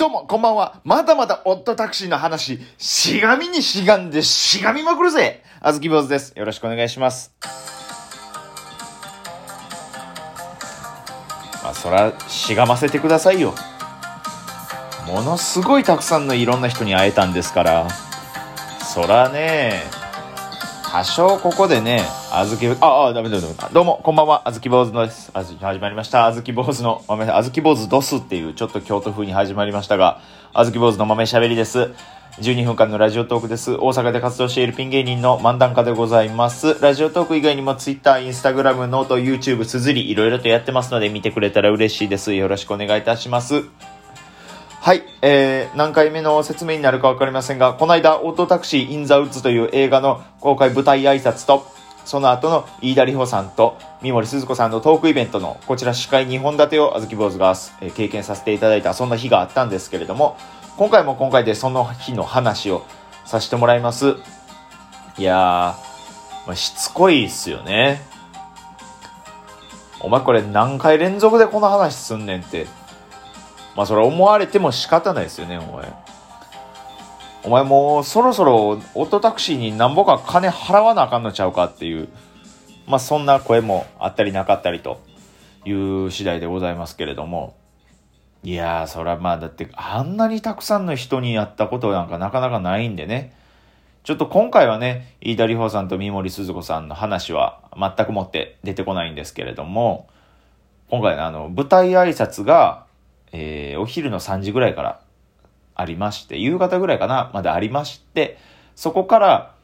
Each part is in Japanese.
どうも、こんばんは。まだまだオットタクシーの話、しがみにしがんでしがみまくるぜあずき坊主です。よろしくお願いします。まあ、そら、しがませてくださいよ。ものすごいたくさんのいろんな人に会えたんですから。そらね、多少ここでね、あずき、あ、あ、ダメだダメだ。どうも、こんばんは、あずき坊主のです。あず始まりました。あずき坊主の豆、あずき坊主ドスっていう、ちょっと京都風に始まりましたが、あずき坊主の豆しゃべりです。12分間のラジオトークです。大阪で活動しているピン芸人の漫談家でございます。ラジオトーク以外にも Twitter、Instagram、 note、YouTube、 SUZURI、いろいろとやってますので、見てくれたら嬉しいです。よろしくお願いいたします。はい、えー、何回目の説明になるかわかりませんが、この間、オッドタクシー・イン・ザ・ウッズという映画の公開舞台挨拶と、その後の飯田里穂さんと三森すずこさんのトークイベントのこちら司会2本立てをあずき坊主が、えー経験させていただいたそんな日があったんですけれども、今回も今回でその日の話をさせてもらいます。いやー、まあ、しつこいっすよね。お前これ何回連続でこの話すんねんって。まあそれ思われても仕方ないですよね、お前。お前もうそろそろオートタクシーになんぼか金払わなあかんのちゃうかっていう、まあそんな声もあったりなかったりという次第でございますけれども。いやー、それはまあだってあんなにたくさんの人にやったことなんかなかなかないんでね。ちょっと今回はね、飯田里穂さんと三森鈴子さんの話は全くもって出てこないんですけれども、今回のあの舞台挨拶が、えーお昼の3時ぐらいからありまして、夕方ぐらいかな、までありまして、そこから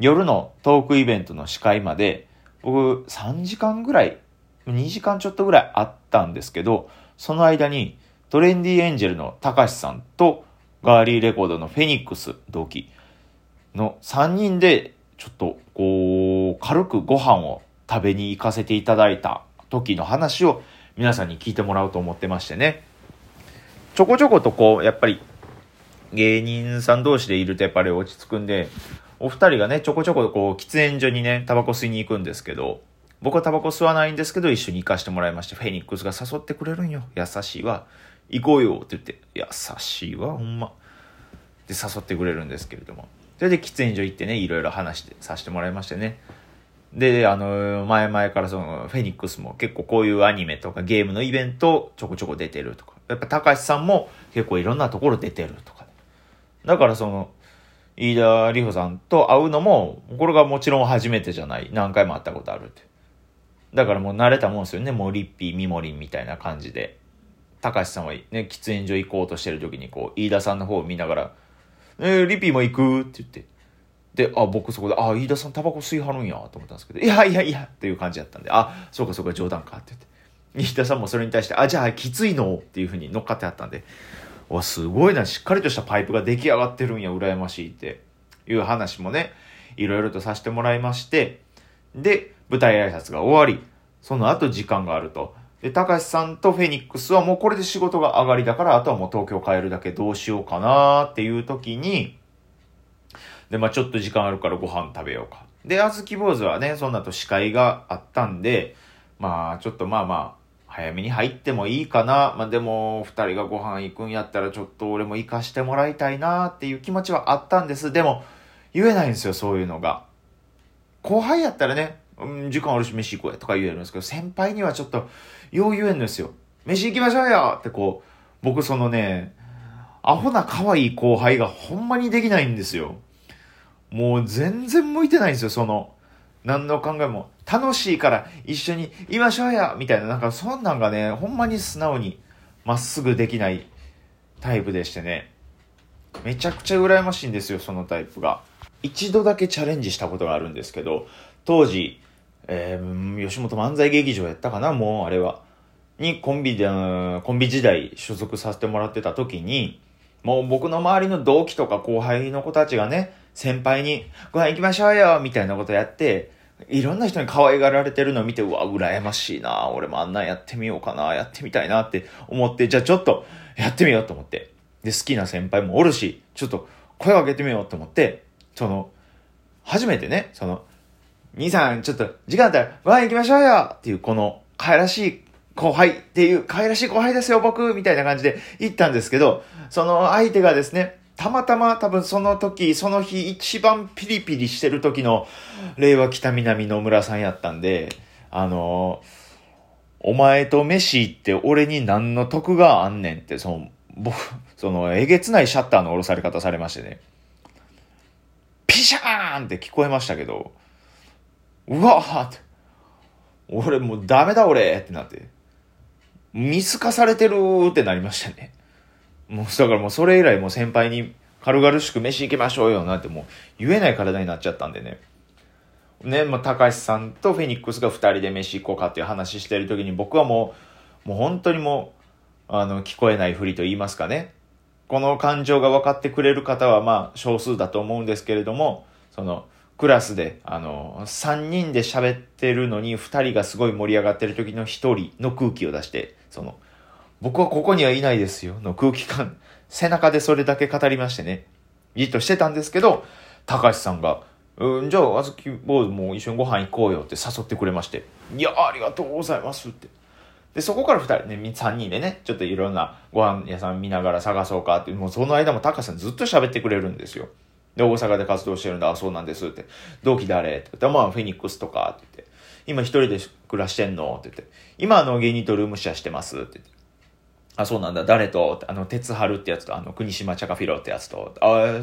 夜のトークイベントの司会まで、僕3時間ぐらい、2時間ちょっとぐらいあったんですけど、その間にトレンディエンジェルの高橋さんとガーリーレコードのフェニックス同期の3人でちょっとこう軽くご飯を食べに行かせていただいた時の話を皆さんに聞いてもらおうと思ってましてね。ちょこちょことこう、やっぱり芸人さん同士でいるとやっぱり落ち着くんで、お二人がね、ちょこちょここう、喫煙所にね、タバコ吸いに行くんですけど、僕はタバコ吸わないんですけど、一緒に行かしてもらいまして、フェニックスが誘ってくれるんよ。優しいわ。行こうよって言って、優しいわ、ほんま。で、誘ってくれるんですけれども。それで喫煙所行ってね、いろいろ話して、させてもらいましてね。で、あの、前々からその、フェニックスも結構こういうアニメとかゲームのイベントちょこちょこ出てるとか。やっぱ高橋さんも結構いろんなところ出てるとか。だからその、飯田里穂さんと会うのも、これがもちろん初めてじゃない。何回も会ったことあるって。だからもう慣れたもんですよね。もうリッピー、ミモリンみたいな感じで。高橋さんはね、喫煙所行こうとしてる時にこう、飯田さんの方を見ながら、えー、リッピーも行く？って言って。で、あ、僕そこで、あ、飯田さんタバコ吸いはるんやと思ったんですけど、いやいやいやっていう感じだったんで、あ、そうかそうか冗談かって言って。飯田さんもそれに対して、あ、じゃあきついの？っていうふうに乗っかってあったんで、わ、すごいな、しっかりとしたパイプが出来上がってるんや、羨ましいっていう話もね、いろいろとさせてもらいまして、で、舞台挨拶が終わり、その後時間があると。で、高橋さんとフェニックスはもうこれで仕事が上がりだから、あとはもう東京帰るだけどうしようかなっていう時に、で、まあちょっと時間あるからご飯食べようか。で、あずき坊主はね、その後司会があったんで、まあちょっとまあまあ、早めに入ってもいいかな。まあでも、二人がご飯行くんやったらちょっと俺も行かしてもらいたいなっていう気持ちはあったんです。でも、言えないんですよ、そういうのが。後輩やったらね、うん、時間あるし飯行こうやとか言えるんですけど、先輩にはちょっと、よう言えんですよ。飯行きましょうよってこう、僕そのね、アホな可愛い後輩がほんまにできないんですよ。もう全然向いてないんですよ、その、何の考えも。楽しいから一緒にいましょうやみたいな、なんかそんなんがね、ほんまに素直にまっすぐできないタイプでしてね。めちゃくちゃ羨ましいんですよ、そのタイプが。一度だけチャレンジしたことがあるんですけど、当時、えー、吉本漫才劇場やったかな、もうあれは。にコンビで、コンビ時代所属させてもらってた時に、もう僕の周りの同期とか後輩の子たちがね、先輩にご飯行きましょうよみたいなことやって、いろんな人に可愛がられてるのを見て、うわ、羨ましいな俺もあんなんやってみようかなやってみたいなって思って、じゃあちょっとやってみようと思って。で、好きな先輩もおるし、ちょっと声を上げてみようと思って、その、初めてね、その、兄さん、ちょっと時間あったらご飯行きましょうよっていう、この、可愛らしい後輩っていう、可愛らしい後輩ですよ、僕みたいな感じで行ったんですけど、その相手がですね、たまたま多分その時、その日一番ピリピリしてる時の令和北南野村さんやったんで、あのお前と飯行って俺に何の得があんねんって、その、僕、その、えげつないシャッターの下ろされ方されましてね。ピシャーンって聞こえましたけど、うわーって、俺もうダメだ俺ってなって、見透かされてるってなりましたね。もう、だからもうそれ以来もう先輩に軽々しく飯行きましょうよなんてもう言えない体になっちゃったんでね。ね、まあ、高橋さんとフェニックスが二人で飯行こうかっていう話してる時に僕はもう、もう本当にもう、あの、聞こえないふりと言いますかね。この感情が分かってくれる方はまあ少数だと思うんですけれども、その、クラスで、あの、3人で喋ってるのに2人がすごい盛り上がってる時の1人の空気を出して、その、僕はここにはいないですよの空気感、背中でそれだけ語りましてね、じっとしてたんですけど、高橋さんが、うん、じゃあ、あずき坊主も一緒にご飯行こうよって誘ってくれまして、いや、ありがとうございますって。で、そこから二人ね、三人でね、ちょっといろんなご飯屋さん見ながら探そうかって、もうその間も高橋さんずっと喋ってくれるんですよ。で、大阪で活動してるんだ、あ、そうなんですって。同期誰って言ったら、まあ、フェニックスとかって言って。今一人で暮らしてんのって言って。今、あの、芸人とルームシェアしてますって言って。あ、そうなんだ、誰と？あの、鉄春ってやつと、あの、国島チャカフィロってやつと、あ、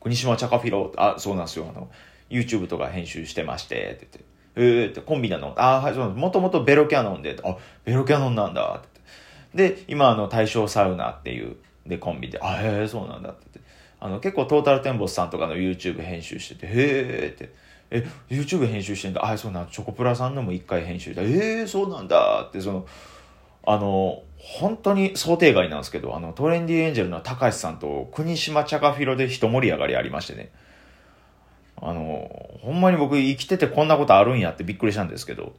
国島チャカフィロあ、そうなんですよ、あの、YouTube とか編集してまして、って言って。えーって、コンビなの？あ、はい、そうもともとベロキャノンで、あ、ベロキャノンなんだ、ってで、今、あの、大正サウナっていう、で、コンビで、あ、へえ、そうなんだ、ってって。あの、結構トータルテンボスさんとかの YouTube 編集してて、へえ、って。え、YouTube 編集してんだ。あ、そうなんチョコプラさんのも一回編集で、えー、そうなんだ、って、その、あの、本当に想定外なんですけど、あの、トレンディエンジェルの高橋さんと国島チャカフィロで一盛り上がりありましてね。あの、ほんまに僕生きててこんなことあるんやってびっくりしたんですけど、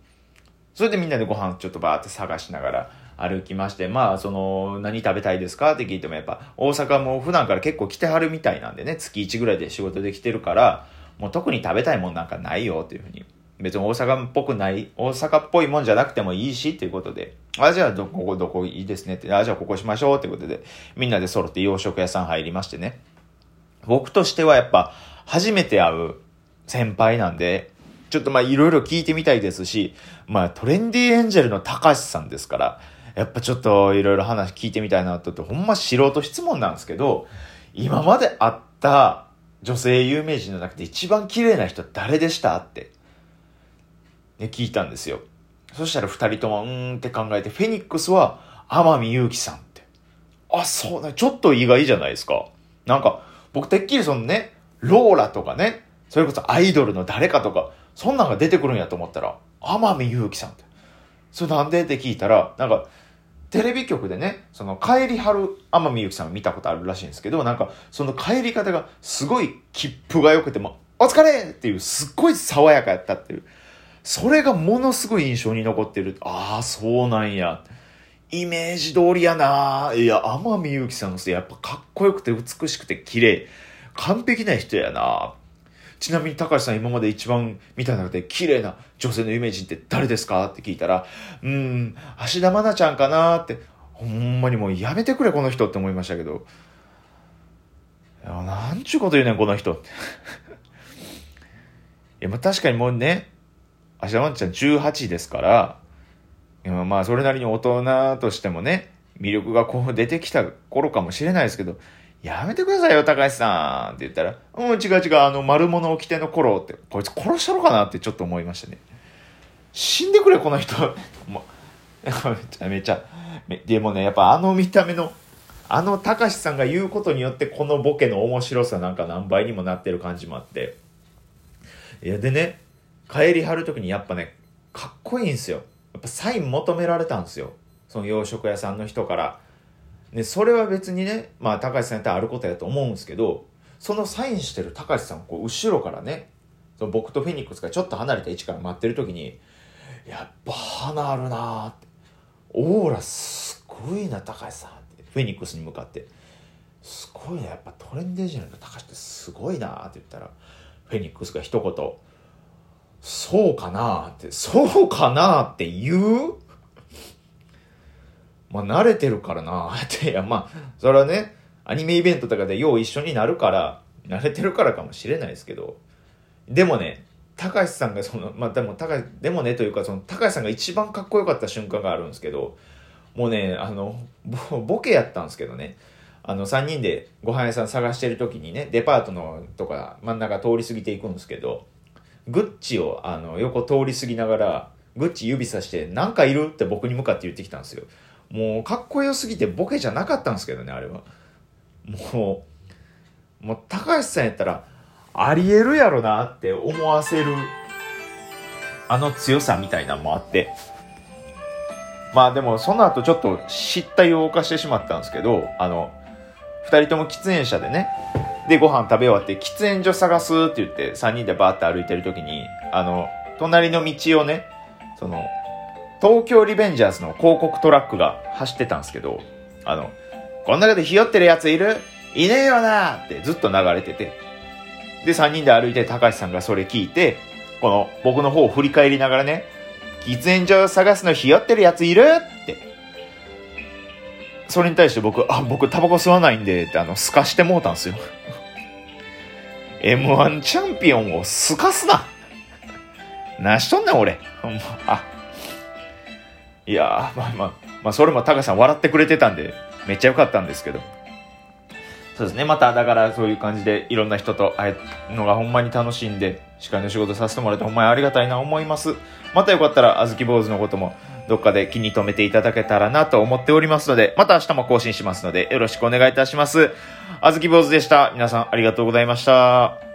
それでみんなでご飯ちょっとバーって探しながら歩きまして、まあ、その、何食べたいですかって聞いてもやっぱ、大阪も普段から結構来てはるみたいなんでね、月1ぐらいで仕事できてるから、もう特に食べたいもんなんかないよっていうふうに。別に大阪っぽくない、大阪っぽいもんじゃなくてもいいしっていうことで、あ、じゃあどこ、こどこいいですねって、あ、じゃあここしましょうってことで、みんなで揃って洋食屋さん入りましてね。僕としてはやっぱ、初めて会う先輩なんで、ちょっとまあいろいろ聞いてみたいですし、まあトレンディエンジェルの高橋さんですから、やっぱちょっといろいろ話聞いてみたいなとって、ほんま素人質問なんですけど、今まで会った女性有名人の中で一番綺麗な人誰でしたって、ね、聞いたんですよ。そしたら二人とも、うーんって考えて、フェニックスは天海祐希さんって。あ、そうね。ちょっと意外じゃないですか。なんか、僕てっきりそのね、ローラとかね、それこそアイドルの誰かとか、そんなんが出てくるんやと思ったら、天海祐希さんって。それなんで？って聞いたら、なんか、テレビ局でね、その帰りはる天海祐希さんを見たことあるらしいんですけど、なんか、その帰り方がすごい切符が良くても、お疲れっていう、すっごい爽やかやったっていう。それがものすごい印象に残ってる。ああ、そうなんや。イメージ通りやないや、天海祐希さんのやっぱかっこよくて美しくて綺麗。完璧な人やなちなみに高橋さん今まで一番見た中で綺麗な女性のイメージって誰ですか？って聞いたら、うーん、芦田愛菜ちゃんかなって、ほんまにもうやめてくれこの人って思いましたけど。いや、なんちゅうこと言うねんこの人。いや、まあ確かにもうね、芦田愛菜ちゃん18ですから、まあそれなりに大人としてもね、魅力がこう出てきた頃かもしれないですけど、やめてくださいよ、高橋さんって言ったら、うん、違う違う、あの、丸物を着ての頃って、こいつ殺したのかなってちょっと思いましたね。死んでくれ、この人。もう、めちゃめちゃ。でもね、やっぱあの見た目の、あの高橋さんが言うことによって、このボケの面白さなんか何倍にもなってる感じもあって。いや、でね、帰りはる時にやっぱね、かっこいいんですよ。やっぱサイン求められたんですよ。その洋食屋さんの人から。で、それは別にね、まあ、高橋さんやってあることやと思うんですけど、そのサインしてる高橋さんこう後ろからね、その僕とフェニックスがちょっと離れた位置から待ってる時に、やっぱ花あるなって、オーラすごいな、高橋さんって、フェニックスに向かって、すごいな、やっぱトレンデージの高橋ってすごいなって言ったら、フェニックスが一言、そうかなって、そうかなって言う？まあ慣れてるからな。って、いやまあ、それはね、アニメイベントとかでよう一緒になるから、慣れてるからかもしれないですけど、でもね、高橋さんがその、まあでも高橋、でもねというかその高橋さんが一番かっこよかった瞬間があるんですけど、もうね、あの、ボケやったんですけどね、あの、3人でご飯屋さん探してる時にね、デパートのとか真ん中通り過ぎていくんですけど、グッチをあの横通り過ぎながら、グッチ指さして、なんかいるって僕に向かって言ってきたんですよ。もう、かっこよすぎてボケじゃなかったんですけどね、あれは。もう、もう、高橋さんやったら、ありえるやろなって思わせる、あの強さみたいなのもあって。まあでも、その後ちょっと失態を犯してしまったんですけど、あの、二人とも喫煙者でね、で、ご飯食べ終わって、喫煙所探すって言って、三人でバーって歩いてる時に、あの、隣の道をね、その、東京リベンジャーズの広告トラックが走ってたんですけど、あの、こん中でひよってるやついる？いねえよなってずっと流れてて。で、3人で歩いて高橋さんがそれ聞いて、この僕の方を振り返りながらね、喫煙所探すのひよってるやついるって。それに対して僕、あ、僕タバコ吸わないんで、って、あの、透かしてもうたんですよ。M1 チャンピオンを透かすななしとんねん、俺。ほんま、あ。いやまあまあ、まあ、それもタカさん笑ってくれてたんで、めっちゃ良かったんですけど。そうですね。また、だからそういう感じでいろんな人と会えるのがほんまに楽しいんで、司会の仕事させてもらってほんまにありがたいな思います。またよかったら、あずき坊主のこともどっかで気に留めていただけたらなと思っておりますので、また明日も更新しますので、よろしくお願いいたします。あずき坊主でした。皆さんありがとうございました。